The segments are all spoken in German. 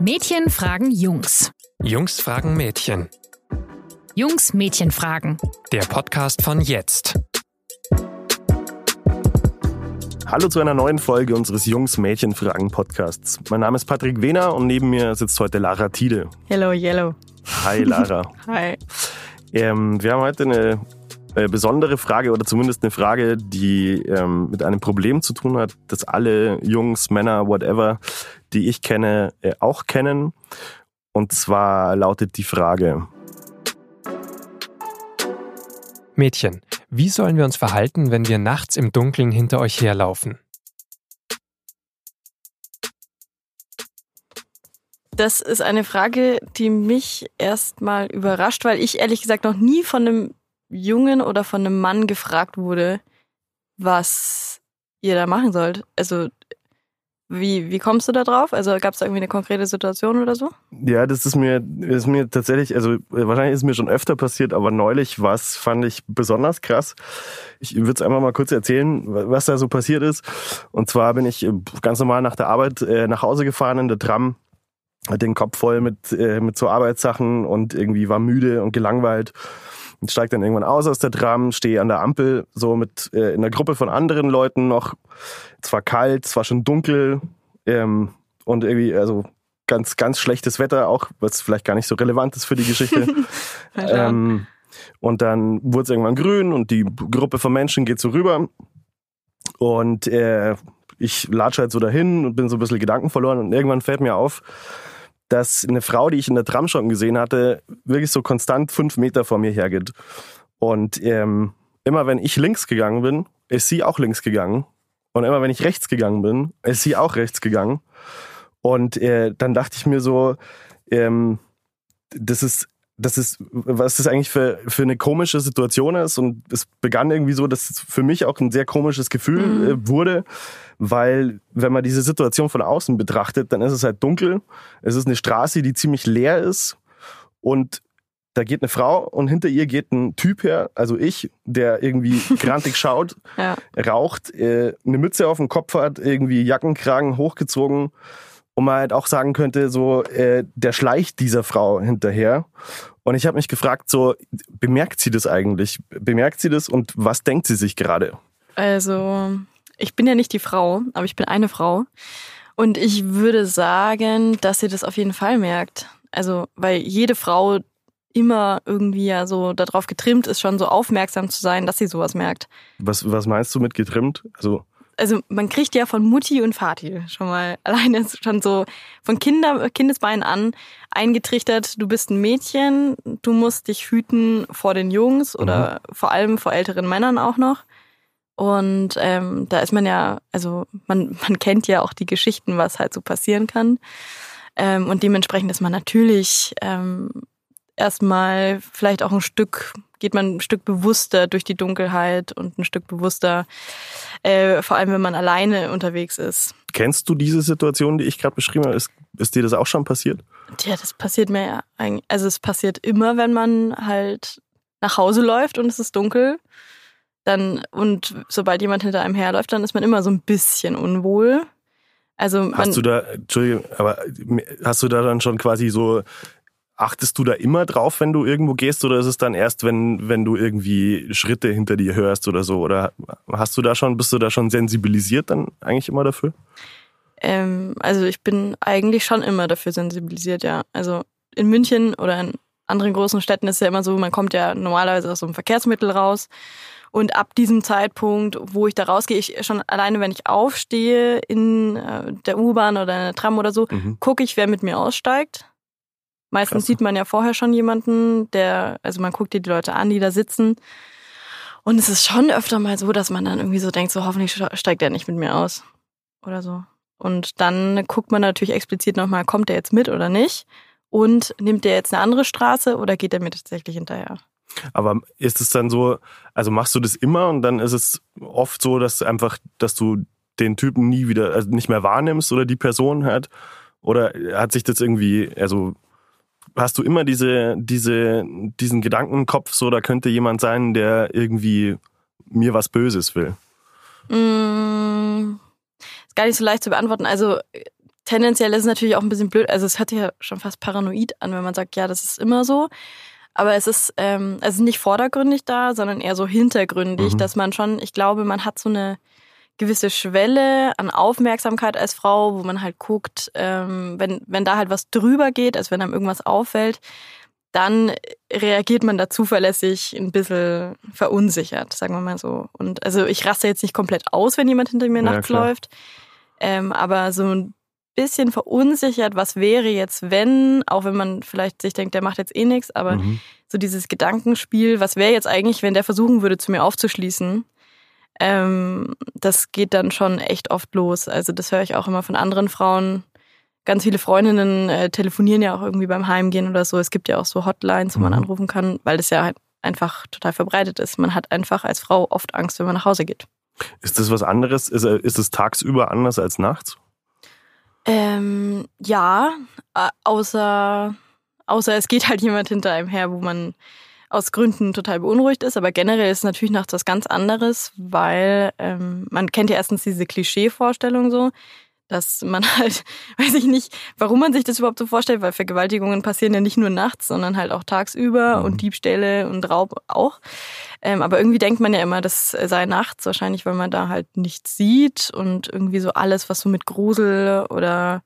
Mädchen fragen Jungs. Jungs fragen Mädchen. Jungs Mädchen fragen. Der Podcast von jetzt. Hallo zu einer neuen Folge unseres Jungs-Mädchen-Fragen-Podcasts. Mein Name ist Patrick Wehner und neben mir sitzt heute Lara Tiede. Hello, Yellow. Hi Lara. Hi. Ähm, wir haben heute eine äh, besondere Frage oder zumindest eine Frage, die ähm, mit einem Problem zu tun hat, das alle Jungs, Männer, whatever, die ich kenne, äh, auch kennen. Und zwar lautet die Frage, Mädchen, wie sollen wir uns verhalten, wenn wir nachts im Dunkeln hinter euch herlaufen? Das ist eine Frage, die mich erstmal überrascht, weil ich ehrlich gesagt noch nie von einem Jungen oder von einem Mann gefragt wurde, was ihr da machen sollt. Also wie, wie kommst du da drauf? Also gab es da irgendwie eine konkrete Situation oder so? Ja, das ist mir, ist mir tatsächlich, also wahrscheinlich ist mir schon öfter passiert, aber neulich was fand ich besonders krass. Ich würde es einfach mal kurz erzählen, was da so passiert ist. Und zwar bin ich ganz normal nach der Arbeit äh, nach Hause gefahren in der Tram, hatte den Kopf voll mit, äh, mit so Arbeitssachen und irgendwie war müde und gelangweilt. Und steig dann irgendwann aus aus der Tram, stehe an der Ampel, so mit äh, in einer Gruppe von anderen Leuten noch. Es war kalt, es war schon dunkel ähm, und irgendwie, also ganz, ganz schlechtes Wetter auch, was vielleicht gar nicht so relevant ist für die Geschichte. ähm, und dann wurde es irgendwann grün und die Gruppe von Menschen geht so rüber. Und äh, ich latsche halt so dahin und bin so ein bisschen Gedanken verloren und irgendwann fällt mir auf, dass eine Frau, die ich in der Tram schon gesehen hatte, wirklich so konstant fünf Meter vor mir hergeht. Und ähm, immer wenn ich links gegangen bin, ist sie auch links gegangen. Und immer wenn ich rechts gegangen bin, ist sie auch rechts gegangen. Und äh, dann dachte ich mir so, ähm, das ist das ist, was das eigentlich für, für eine komische Situation ist. Und es begann irgendwie so, dass es für mich auch ein sehr komisches Gefühl mhm. Äh, wurde, weil wenn man diese Situation von außen betrachtet, dann ist es halt dunkel. Es ist eine Straße, die ziemlich leer ist. Und da geht eine Frau und hinter ihr geht ein Typ her, also ich, der irgendwie grantig schaut, ja. raucht, äh, eine Mütze auf dem Kopf hat, irgendwie Jackenkragen hochgezogen und man halt auch sagen könnte, so äh, der schleicht dieser Frau hinterher. Und ich habe mich gefragt, so bemerkt sie das eigentlich? Bemerkt sie das und was denkt sie sich gerade? Also ich bin ja nicht die Frau, aber ich bin eine Frau und ich würde sagen, dass sie das auf jeden Fall merkt. Also weil jede Frau immer irgendwie ja so darauf getrimmt ist, schon so aufmerksam zu sein, dass sie sowas merkt. Was, was meinst du mit getrimmt? Also also man kriegt ja von Mutti und Vati schon mal alleine schon so von Kinder, Kindesbeinen an eingetrichtert, du bist ein Mädchen, du musst dich hüten vor den Jungs oder mhm. vor allem vor älteren Männern auch noch. Und ähm, da ist man ja, also man, man kennt ja auch die Geschichten, was halt so passieren kann. Ähm, und dementsprechend ist man natürlich ähm, erstmal vielleicht auch ein Stück, geht man ein Stück bewusster durch die Dunkelheit und ein Stück bewusster, äh, vor allem wenn man alleine unterwegs ist. Kennst du diese Situation, die ich gerade beschrieben habe? Ist, ist dir das auch schon passiert? Ja, das passiert mir ja eigentlich. Also es passiert immer, wenn man halt nach Hause läuft und es ist dunkel. Dann, und sobald jemand hinter einem herläuft, dann ist man immer so ein bisschen unwohl. Also hast du da, Entschuldigung, aber hast du da dann schon quasi so Achtest du da immer drauf, wenn du irgendwo gehst, oder ist es dann erst, wenn, wenn du irgendwie Schritte hinter dir hörst oder so? Oder hast du da schon, bist du da schon sensibilisiert dann eigentlich immer dafür? Ähm, also ich bin eigentlich schon immer dafür sensibilisiert, ja. Also in München oder in anderen großen Städten ist es ja immer so, man kommt ja normalerweise aus so einem Verkehrsmittel raus. Und ab diesem Zeitpunkt, wo ich da rausgehe, ich schon alleine, wenn ich aufstehe in äh, der U-Bahn oder in der Tram oder so, mhm. gucke ich, wer mit mir aussteigt. Meistens Krass. sieht man ja vorher schon jemanden, der, also man guckt dir die Leute an, die da sitzen. Und es ist schon öfter mal so, dass man dann irgendwie so denkt, so hoffentlich steigt der nicht mit mir aus. Oder so. Und dann guckt man natürlich explizit nochmal, kommt der jetzt mit oder nicht? Und nimmt der jetzt eine andere Straße oder geht der mir tatsächlich hinterher? Aber ist es dann so, also machst du das immer und dann ist es oft so, dass einfach, dass du den Typen nie wieder, also nicht mehr wahrnimmst oder die Person halt? Oder hat sich das irgendwie, also hast du immer diese, diese, diesen Gedanken im Kopf, so da könnte jemand sein, der irgendwie mir was Böses will? Mm, ist gar nicht so leicht zu beantworten. Also tendenziell ist es natürlich auch ein bisschen blöd. Also es hört sich ja schon fast paranoid an, wenn man sagt, ja, das ist immer so. Aber es ist, ähm, es ist nicht vordergründig da, sondern eher so hintergründig, Mhm. dass man schon, ich glaube, man hat so eine gewisse Schwelle an Aufmerksamkeit als Frau, wo man halt guckt, ähm, wenn, wenn da halt was drüber geht, also wenn einem irgendwas auffällt, dann reagiert man da zuverlässig ein bisschen verunsichert, sagen wir mal so. Und also ich raste jetzt nicht komplett aus, wenn jemand hinter mir Ja, nachts klar. läuft, ähm, aber so ein bisschen verunsichert, was wäre jetzt, wenn, auch wenn man vielleicht sich denkt, der macht jetzt eh nichts, aber Mhm. so dieses Gedankenspiel, was wäre jetzt eigentlich, wenn der versuchen würde, zu mir aufzuschließen, ähm, das geht dann schon echt oft los. Also das höre ich auch immer von anderen Frauen. Ganz viele Freundinnen äh, telefonieren ja auch irgendwie beim Heimgehen oder so. Es gibt ja auch so Hotlines, wo man Mhm. anrufen kann, weil das ja halt einfach total verbreitet ist. Man hat einfach als Frau oft Angst, wenn man nach Hause geht. Ist das was anderes? Ist, äh, ist es tagsüber anders als nachts? Ähm, ja, außer, außer es geht halt jemand hinter einem her, wo man aus Gründen total beunruhigt ist. Aber generell ist es natürlich nachts was ganz anderes, weil ähm, man kennt ja erstens diese Klischee-Vorstellung so, dass man halt, weiß ich nicht, warum man sich das überhaupt so vorstellt, weil Vergewaltigungen passieren ja nicht nur nachts, sondern halt auch tagsüber Mhm. und Diebstähle und Raub auch. Ähm, aber irgendwie denkt man ja immer, das sei nachts, wahrscheinlich, weil man da halt nichts sieht und irgendwie so alles, was so mit Grusel oder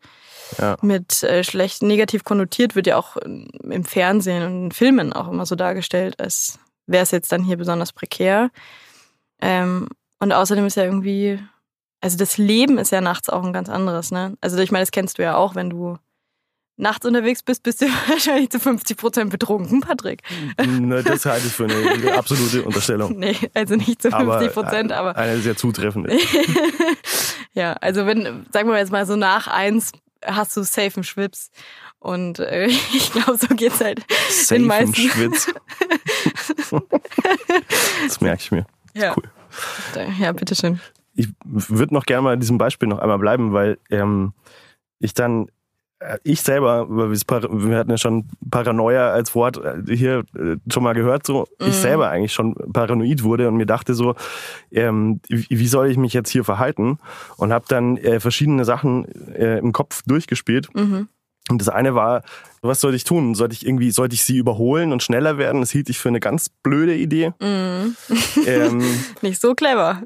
Ja. mit äh, schlecht negativ konnotiert, wird ja auch im Fernsehen und in Filmen auch immer so dargestellt, als wäre es jetzt dann hier besonders prekär. Ähm, und außerdem ist ja irgendwie, also das Leben ist ja nachts auch ein ganz anderes, ne? Also ich meine, das kennst du ja auch, wenn du nachts unterwegs bist, bist du wahrscheinlich zu 50 Prozent betrunken, Patrick. Ne, das halte ich für eine absolute Unterstellung. Nee, also nicht zu 50 Prozent, aber Eine sehr zutreffende. ja, also wenn, sagen wir jetzt mal so nach eins hast du safe einen Schwips. Und äh, ich glaube, so geht's halt Safe den im meisten. Schwitz. das merke ich mir. Ja, Cool. ja bitteschön. Ich würde noch gerne mal an diesem Beispiel noch einmal bleiben, weil ähm, ich dann, ich selber, wir hatten ja schon Paranoia als Wort äh, hier äh, schon mal gehört, so ich Mhm. selber eigentlich schon paranoid wurde und mir dachte so, ähm, wie soll ich mich jetzt hier verhalten? Und habe dann äh, verschiedene Sachen äh, im Kopf durchgespielt. Mhm. Und das eine war, was sollte ich tun? Sollte ich irgendwie, sollte ich sie überholen und schneller werden? Das hielt ich für eine ganz blöde Idee. Mhm. ähm, Nicht so clever.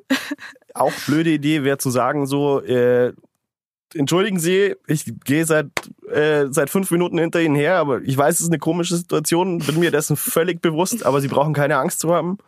auch blöde Idee wäre zu sagen so, äh, entschuldigen Sie, ich gehe seit äh, seit fünf Minuten hinter Ihnen her, aber ich weiß, es ist eine komische Situation, bin mir dessen völlig bewusst, aber Sie brauchen keine Angst zu haben.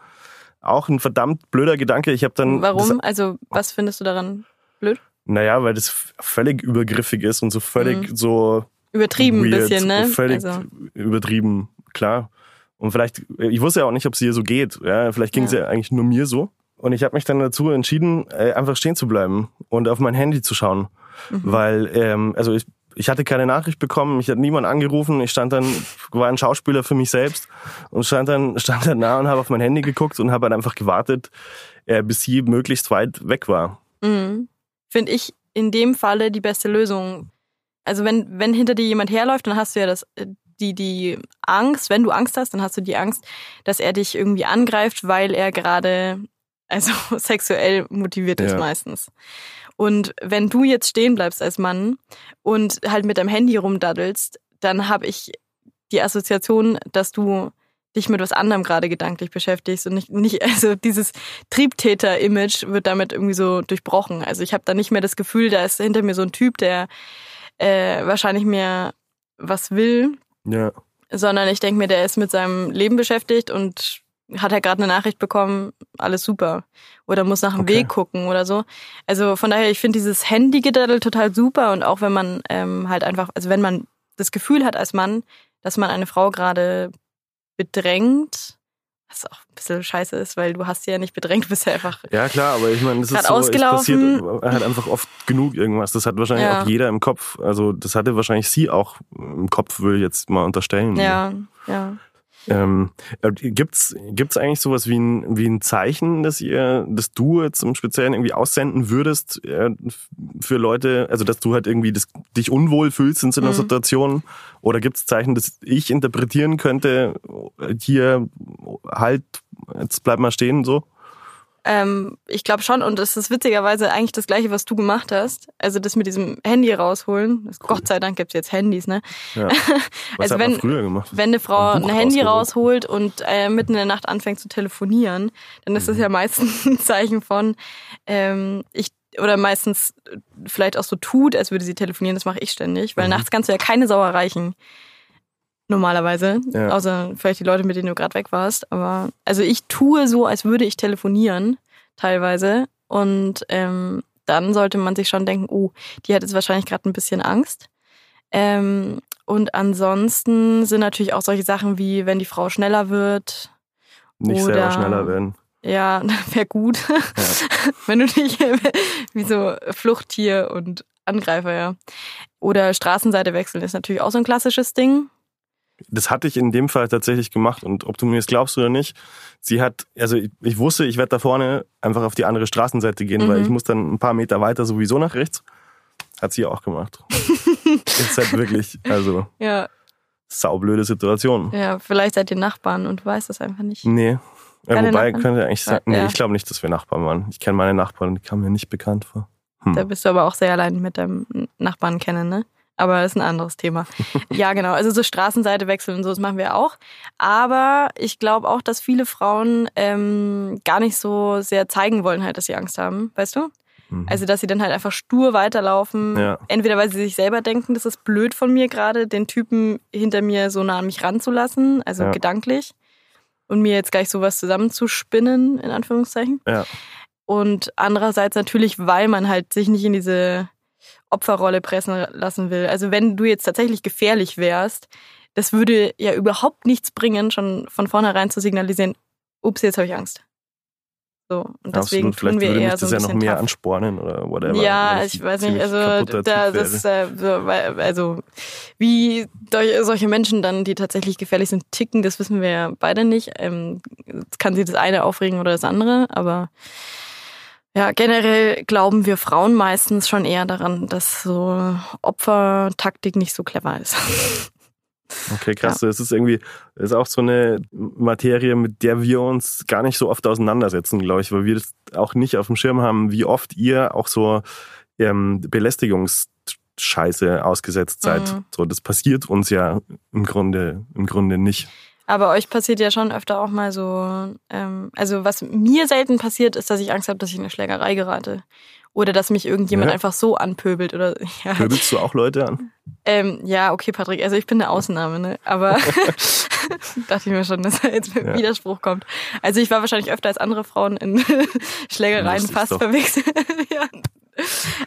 Auch ein verdammt blöder Gedanke. Ich habe dann Warum? Also, was findest du daran blöd? Naja, weil das völlig übergriffig ist und so völlig Mhm. so Übertrieben ein bisschen, ne? Völlig Also, übertrieben, klar. Und vielleicht, ich wusste ja auch nicht, ob es ihr so geht. Ja, vielleicht ging es Ja. ja eigentlich nur mir so. Und ich habe mich dann dazu entschieden, äh, einfach stehen zu bleiben und auf mein Handy zu schauen. Mhm. Weil, ähm, also ich, ich hatte keine Nachricht bekommen, ich hatte niemand angerufen, ich stand dann, war ein Schauspieler für mich selbst und stand dann, stand dann da und habe auf mein Handy geguckt und habe halt einfach gewartet, äh, bis sie möglichst weit weg war. mhm. finde ich in dem Falle die beste Lösung. Also wenn, wenn hinter dir jemand herläuft, dann hast du ja das, äh, die, die Angst, wenn du Angst hast, dann hast du die Angst, dass er dich irgendwie angreift, weil er gerade, also sexuell motiviert ist Ja. meistens. Und wenn du jetzt stehen bleibst als Mann und halt mit deinem Handy rumdaddelst, dann habe ich die Assoziation, dass du dich mit was anderem gerade gedanklich beschäftigst und nicht, nicht also dieses Triebtäter-Image wird damit irgendwie so durchbrochen. Also ich habe da nicht mehr das Gefühl, da ist hinter mir so ein Typ, der äh, wahrscheinlich mir was will, Ja. sondern ich denke mir, der ist mit seinem Leben beschäftigt und hat er gerade eine Nachricht bekommen, alles super. Oder muss nach dem Okay. Weg gucken oder so. Also von daher, ich finde dieses Handy-Gedaddel total super und auch wenn man ähm, halt einfach, also wenn man das Gefühl hat als Mann, dass man eine Frau gerade bedrängt, was auch ein bisschen scheiße ist, weil du hast sie ja nicht bedrängt, bist ja einfach Ja, klar, aber ich meine, das ist so, es ausgelaufen. passiert halt einfach oft genug irgendwas. Das hat wahrscheinlich Ja. auch jeder im Kopf. Also das hatte wahrscheinlich sie auch im Kopf, will ich jetzt mal unterstellen. Ja, ja. Ähm, äh, gibt's gibt's eigentlich sowas wie ein wie ein Zeichen, dass ihr, dass du jetzt im Speziellen irgendwie aussenden würdest äh, für Leute, also dass du halt irgendwie das, dich unwohl fühlst in so einer Mhm. Situation? Oder gibt's Zeichen, dass ich interpretieren könnte, äh, hier halt, jetzt bleib mal stehen so? Ähm, ich glaube schon, und das ist witzigerweise eigentlich das Gleiche, was du gemacht hast. Also das mit diesem Handy rausholen. Das, Gott sei Dank gibt's jetzt Handys, ne? Ja. Was Also wenn- früher gemacht? Wenn eine Frau Ein ein, Handy rausholt und äh, mitten in der Nacht anfängt zu telefonieren, dann ist das ja meistens ein Zeichen von, ähm, ich oder meistens vielleicht auch so tut, als würde sie telefonieren. Das mache ich ständig, weil Mhm. nachts kannst du ja keine Sau erreichen. Normalerweise. Ja. Außer vielleicht die Leute, mit denen du gerade weg warst. Aber also ich tue so, als würde ich telefonieren, teilweise. Und ähm, dann sollte man sich schon denken, oh, die hat jetzt wahrscheinlich gerade ein bisschen Angst. Ähm, und ansonsten sind natürlich auch solche Sachen wie, wenn die Frau schneller wird. Nicht Oder- selber schneller werden. Ja, wäre gut. wenn du nicht wie so Fluchttier und Angreifer, ja. Oder Straßenseite wechseln ist natürlich auch so ein klassisches Ding. Das hatte ich in dem Fall tatsächlich gemacht und ob du mir das glaubst oder nicht, sie hat, also ich, ich wusste, ich werde da vorne einfach auf die andere Straßenseite gehen, weil Mhm. ich muss dann ein paar Meter weiter sowieso nach rechts. Hat sie auch gemacht. ist halt wirklich, also Ja, saublöde Situation. ja, vielleicht seid ihr Nachbarn und weißt das einfach nicht. Nee. Ja, wobei Nachbarn? könnte eigentlich. Ja, Nee, ja. ich glaube nicht, dass wir Nachbarn waren. Ich kenne meine Nachbarn, die kamen mir nicht bekannt vor. Hm. Da bist du aber auch sehr allein mit deinem Nachbarn kennen, ne? Aber das ist ein anderes Thema. ja, genau. Also so Straßenseite wechseln und so, das machen wir auch. Aber ich glaube auch, dass viele Frauen ähm, gar nicht so sehr zeigen wollen halt, dass sie Angst haben, weißt du? Mhm. Also, dass sie dann halt einfach stur weiterlaufen. Ja. Entweder weil sie sich selber denken, das ist blöd von mir gerade, den Typen hinter mir so nah an mich ranzulassen, also Ja. gedanklich. Und mir jetzt gleich sowas zusammenzuspinnen, in Anführungszeichen. Ja. Und andererseits natürlich, weil man halt sich nicht in diese Opferrolle pressen lassen will. Also wenn du jetzt tatsächlich gefährlich wärst, das würde ja überhaupt nichts bringen, schon von vornherein zu signalisieren, ups, jetzt habe ich Angst. So, und deswegen Absolut. Vielleicht tun wir würde mich eher das so ein ja noch mehr tough. anspornen oder whatever. Ja, ich weiß nicht, also da, das äh, so, also wie solche Menschen dann, die tatsächlich gefährlich sind, ticken, das wissen wir ja beide nicht. Ähm, kann sie das eine aufregen oder das andere, aber ja, generell glauben wir Frauen meistens schon eher daran, dass so Opfertaktik nicht so clever ist. Okay, krass. Das ist irgendwie, das ist auch so eine Materie, mit der wir uns gar nicht so oft auseinandersetzen, glaube ich, weil wir das auch nicht auf dem Schirm haben, wie oft ihr auch so ähm, Belästigungsscheiße ausgesetzt seid. Mhm. So, das passiert uns ja im Grunde, im Grunde nicht. Aber euch passiert ja schon öfter auch mal so, ähm, also was mir selten passiert, ist, dass ich Angst habe, dass ich in eine Schlägerei gerate. Oder dass mich irgendjemand Ja. einfach so anpöbelt oder ja, Pöbelst du auch Leute an? ähm, ja, okay, Patrick, also ich bin eine Ausnahme, ne? Aber dachte ich mir schon, dass da jetzt mit Ja. Widerspruch kommt. Also ich war wahrscheinlich öfter als andere Frauen in Schlägereien fast doch. verwechselt. ja.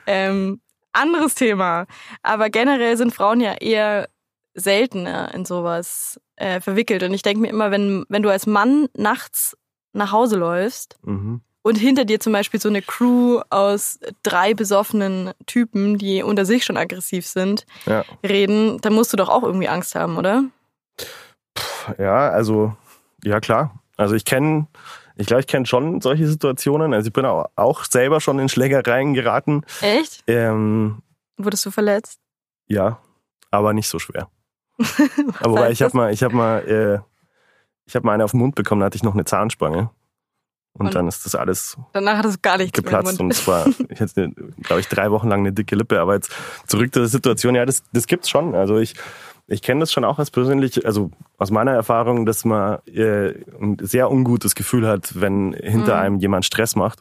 ähm, anderes Thema. Aber generell sind Frauen ja eher seltener in sowas äh, verwickelt. Und ich denke mir immer, wenn, wenn du als Mann nachts nach Hause läufst Mhm. und hinter dir zum Beispiel so eine Crew aus drei besoffenen Typen, die unter sich schon aggressiv sind, Ja. reden, dann musst du doch auch irgendwie Angst haben, oder? Ja, also, ja klar. Also ich kenne, ich glaube, ich kenne schon solche Situationen. Also ich bin auch, auch selber schon in Schlägereien geraten. Echt? Ähm, Wurdest du verletzt? ja, aber nicht so schwer. Aber wobei, ich habe mal, ich habe mal, äh, ich habe mal eine auf den Mund bekommen, da hatte ich noch eine Zahnspange. Und, Und? dann ist das alles Danach hat es gar nichts geplatzt und Mund. es war, ich hatte, glaube ich, drei Wochen lang eine dicke Lippe. Aber jetzt zurück zur Situation, ja, das, das gibt's schon. Also ich, ich kenne das schon auch als persönlich, also aus meiner Erfahrung, dass man äh, ein sehr ungutes Gefühl hat, wenn hinter Mhm. einem jemand Stress macht.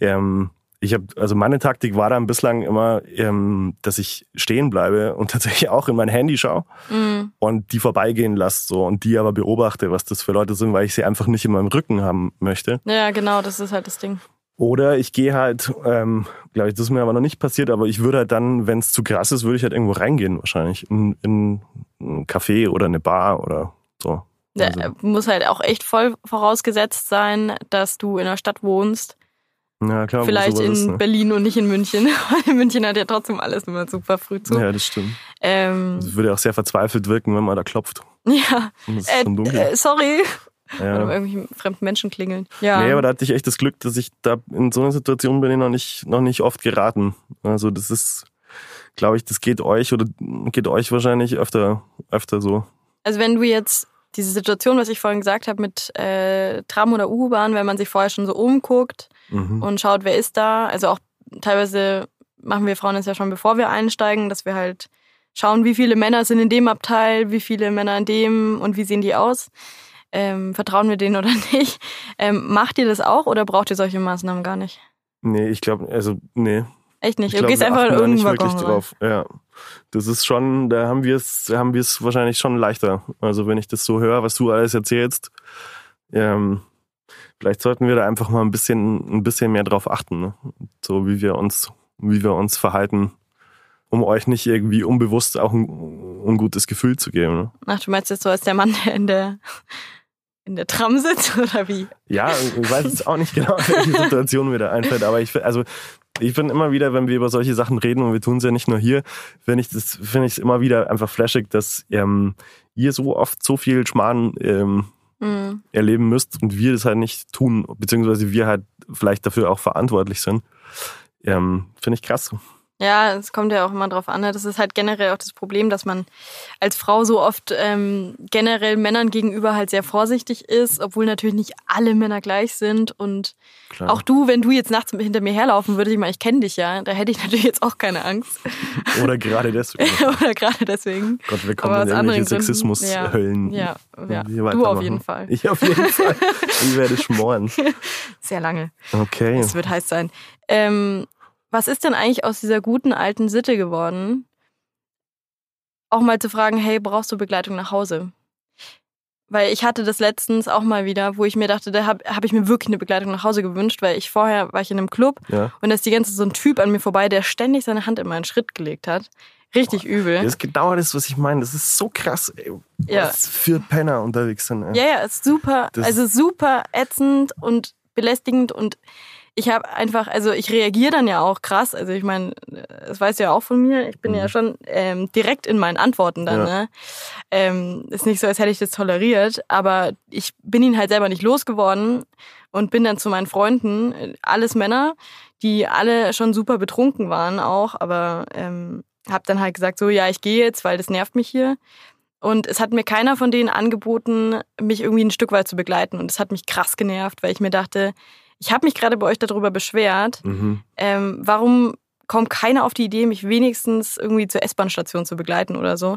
Ähm, ich habe, also meine Taktik war dann bislang immer, ähm, dass ich stehen bleibe und tatsächlich auch in mein Handy schaue Mhm. und die vorbeigehen lasse so und die aber beobachte, was das für Leute sind, weil ich sie einfach nicht in meinem Rücken haben möchte. Ja, genau, das ist halt das Ding. Oder ich gehe halt, ähm, glaube ich, das ist mir aber noch nicht passiert, aber ich würde halt dann, wenn es zu krass ist, würde ich halt irgendwo reingehen wahrscheinlich. In, in ein Café oder eine Bar oder so. Also, muss halt auch echt voll vorausgesetzt sein, dass du in einer Stadt wohnst. Ja, klar, Vielleicht in ist, ne? Berlin und nicht in München. Weil in München hat ja trotzdem alles immer super früh zu. Ja, das stimmt. Ähm, Das würde auch sehr verzweifelt wirken, wenn man da klopft. ja. Es ist Äh, äh, sorry. Oder ja. irgendwelche fremden Menschen klingeln. Ja. Nee, aber da hatte ich echt das Glück, dass ich da in so einer Situation bin ich noch nicht, noch nicht oft geraten. Also das ist, glaube ich, das geht euch oder geht euch wahrscheinlich öfter, öfter so. Also wenn du jetzt diese Situation, was ich vorhin gesagt habe mit äh, Tram oder U-Bahn, wenn man sich vorher schon so umguckt Mhm. und schaut, wer ist da. Also auch teilweise machen wir Frauen das ja schon, bevor wir einsteigen, dass wir halt schauen, wie viele Männer sind in dem Abteil, wie viele Männer in dem und wie sehen die aus. Ähm, vertrauen wir denen oder nicht? Ähm, macht ihr das auch oder braucht ihr solche Maßnahmen gar nicht? Nee, ich glaube, also, nee. Echt nicht. Ich du glaub, gehst wir einfach in irgendeinen Waggon drauf. Ja. Das ist schon, da haben wir es, haben wir es wahrscheinlich schon leichter. Also wenn ich das so höre, was du alles erzählst, ähm, vielleicht sollten wir da einfach mal ein bisschen, ein bisschen mehr drauf achten, ne? so wie wir uns, wie wir uns verhalten, um euch nicht irgendwie unbewusst auch ein ungutes Gefühl zu geben. Ne? Ach, du meinst jetzt so als der Mann, der in der, in der Tram sitzt oder wie? Ja, ich weiß jetzt auch nicht genau, welche Situation mir da einfällt, aber ich find- also ich bin immer wieder, wenn wir über solche Sachen reden und wir tun es ja nicht nur hier, finde ich das finde ich immer wieder einfach flashig, dass ähm, ihr so oft so viel Schmarrn ähm, Hm. erleben müsst und wir das halt nicht tun, beziehungsweise wir halt vielleicht dafür auch verantwortlich sind. Ähm, finde ich krass. Ja, es kommt ja auch immer drauf an. Ne? Das ist halt generell auch das Problem, dass man als Frau so oft ähm, generell Männern gegenüber halt sehr vorsichtig ist, obwohl natürlich nicht alle Männer gleich sind. Und Klar. auch du, wenn du jetzt nachts hinter mir herlaufen würdest, ich meine, ich kenne dich ja, da hätte ich natürlich jetzt auch keine Angst. Oder gerade deswegen. Oder gerade deswegen. Gott, wir kommen Aber in irgendwelche Sexismus-Höllen. Ja, ja. wir Du auf jeden Fall. Ich auf jeden Fall. Ich werde schmoren. Sehr lange. Okay. Es wird heiß sein. Ähm, was ist denn eigentlich aus dieser guten alten Sitte geworden? Auch mal zu fragen, hey, brauchst du Begleitung nach Hause? Weil ich hatte das letztens auch mal wieder, wo ich mir dachte, da habe hab ich mir wirklich eine Begleitung nach Hause gewünscht, weil ich vorher war ich in einem Club Ja. und da ist die ganze Zeit so ein Typ an mir vorbei, der ständig seine Hand in meinen Schritt gelegt hat. Richtig übel. Das ist genau das, was ich meine. Das ist so krass, ey, Ja. was für Penner unterwegs sind. Ey. Ja, ja, ist super, Das- also super ätzend und belästigend und ich habe einfach, also ich reagiere dann ja auch krass. Also ich meine, das weißt du ja auch von mir. Ich bin Mhm. ja schon ähm, direkt in meinen Antworten dann. Ja. Ne? Ähm, ist nicht so, als hätte ich das toleriert, aber ich bin ihn halt selber nicht losgeworden und bin dann zu meinen Freunden, äh, alles Männer, die alle schon super betrunken waren auch, aber ähm, habe dann halt gesagt, so ja, ich gehe jetzt, weil das nervt mich hier. Und es hat mir keiner von denen angeboten, mich irgendwie ein Stück weit zu begleiten. Und es hat mich krass genervt, weil ich mir dachte, ich habe mich gerade bei euch darüber beschwert. Mhm. Ähm, warum kommt keiner auf die Idee, mich wenigstens irgendwie zur S-Bahn-Station zu begleiten oder so?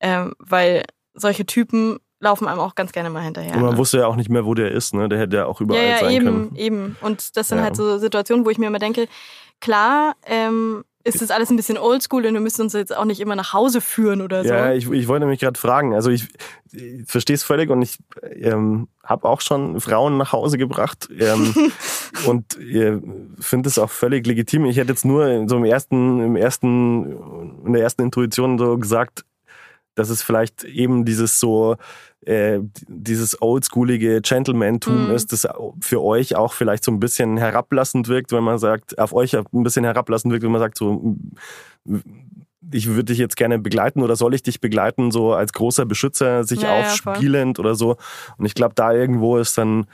Ähm, weil solche Typen laufen einem auch ganz gerne mal hinterher. Und man ne? wusste ja auch nicht mehr, wo der ist. Ne? Der hätte ja auch überall ja, ja, sein eben, können. eben. Und das sind Ja. halt so Situationen, wo ich mir immer denke, klar, ähm, ist das alles ein bisschen oldschool und wir müssen uns jetzt auch nicht immer nach Hause führen oder so. Ja, ich, ich wollte mich gerade fragen. Also ich, ich verstehe es völlig und ich ähm, habe auch schon Frauen nach Hause gebracht ähm, und äh, finde es auch völlig legitim. Ich hätte jetzt nur so im ersten, im ersten, in der ersten Intuition so gesagt, dass es vielleicht eben dieses so äh, dieses oldschoolige Gentleman-Tum Mhm. ist, das für euch auch vielleicht so ein bisschen herablassend wirkt, wenn man sagt, auf euch ein bisschen herablassend wirkt, wenn man sagt, so ich würde dich jetzt gerne begleiten oder soll ich dich begleiten, so als großer Beschützer, sich Ja, ja, aufspielend oder so. Und ich glaube, da irgendwo ist dann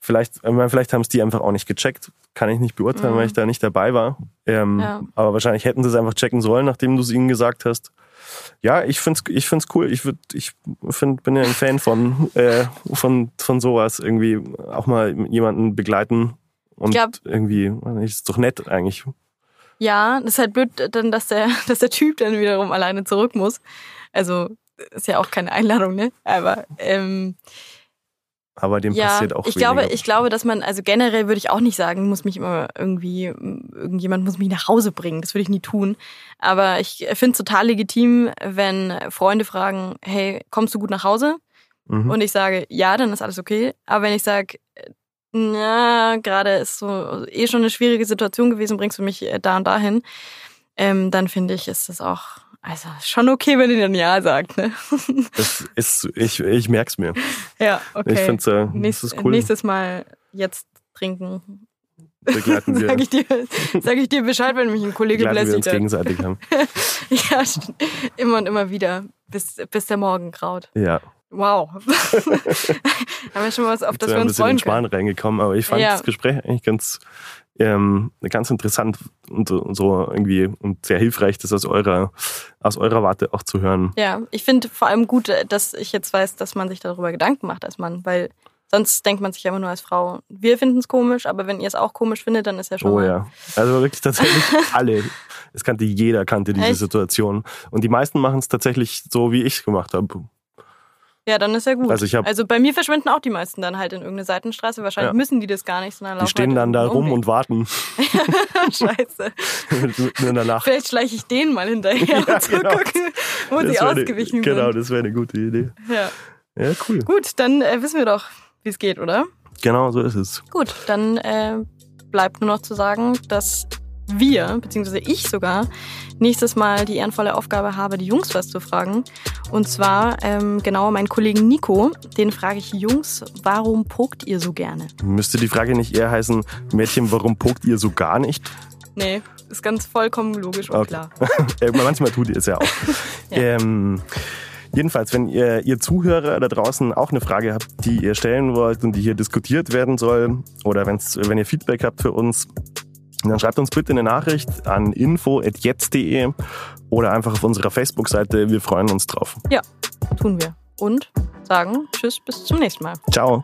vielleicht, ich meine, vielleicht haben es die einfach auch nicht gecheckt. Kann ich nicht beurteilen, Mhm. weil ich da nicht dabei war. Ähm, Ja. Aber wahrscheinlich hätten sie es einfach checken sollen, nachdem du es ihnen gesagt hast. Ja, ich find's, ich find's cool. Ich würd, ich find, bin ja ein Fan von, äh, von, von sowas. Irgendwie auch mal jemanden begleiten und Ich glaub- irgendwie, ist doch nett eigentlich. Ja, das ist halt blöd, dann, dass der, dass der Typ dann wiederum alleine zurück muss. Also ist ja auch keine Einladung, ne? Aber ähm, Aber dem ja, passiert auch ich weniger. glaube, ich glaube, dass man, also generell würde ich auch nicht sagen, muss mich immer irgendwie, irgendjemand muss mich nach Hause bringen. Das würde ich nie tun. Aber ich finde es total legitim, wenn Freunde fragen, hey, kommst du gut nach Hause? Mhm. Und ich sage, ja, dann ist alles okay. Aber wenn ich sage, na, gerade ist so eh schon eine schwierige Situation gewesen, bringst du mich äh, da und dahin, ähm, dann finde ich, ist das auch, also schon okay, wenn ihr dann Ja sagt, ne? Das ist, ich, ich merk's mir. ja, okay. Ich finde äh, Nächst, cool. Nächstes Mal jetzt trinken. Begleiten wir, Sag ich dir, sag ich dir Bescheid, wenn mich ein Kollege begleiten wir uns belästigt gegenseitig haben. Ja, immer und immer wieder, bis, bis der Morgen graut. Ja. Wow. haben wir schon was, auf das wir ein uns bisschen in freuen den Schmarrn können. reingekommen, aber ich fand Ja. das Gespräch eigentlich ganz, ähm, ganz interessant und, und so irgendwie und sehr hilfreich, das aus eurer, aus eurer Warte auch zu hören. Ja, ich finde vor allem gut, dass ich jetzt weiß, dass man sich darüber Gedanken macht als Mann, weil sonst denkt man sich immer nur als Frau, wir finden es komisch, aber wenn ihr es auch komisch findet, dann ist ja schon. Oh mal ja. Also wirklich tatsächlich alle. Es kannte jeder, kannte diese Echt? Situation. Und die meisten machen es tatsächlich so, wie ich es gemacht habe. Ja, dann ist ja gut. Also ich hab- also bei mir verschwinden auch die meisten dann halt in irgendeine Seitenstraße. Wahrscheinlich Ja. müssen die das gar nicht, sondern Die laufen stehen halt dann da rum und warten. Scheiße. In der Nacht. Vielleicht schleiche ich denen mal hinterher, Ja, um zu genau. gucken, wo Das sie wär eine- ausgewichen Genau, sind. das wäre eine gute Idee. Ja. Ja, cool. Gut, dann äh, wissen wir doch, wie es geht, oder? Genau so ist es. Gut, dann äh, bleibt nur noch zu sagen, dass wir, beziehungsweise ich sogar, nächstes Mal die ehrenvolle Aufgabe habe, die Jungs was zu fragen. Und zwar ähm, genau meinen Kollegen Nico, den frage ich, Jungs, warum pokt ihr so gerne? Müsste die Frage nicht eher heißen, Mädchen, warum pokt ihr so gar nicht? Nee, ist ganz vollkommen logisch und Okay. klar. Äh, manchmal tut ihr es ja auch. Ja. ähm, jedenfalls, wenn ihr, ihr Zuhörer da draußen auch eine Frage habt, die ihr stellen wollt und die hier diskutiert werden soll, oder wenn's, wenn ihr Feedback habt für uns, dann schreibt uns bitte eine Nachricht an info.jetzt.de oder einfach auf unserer Facebook-Seite. Wir freuen uns drauf. Tun wir. Und sagen Tschüss, bis zum nächsten Mal. Ciao.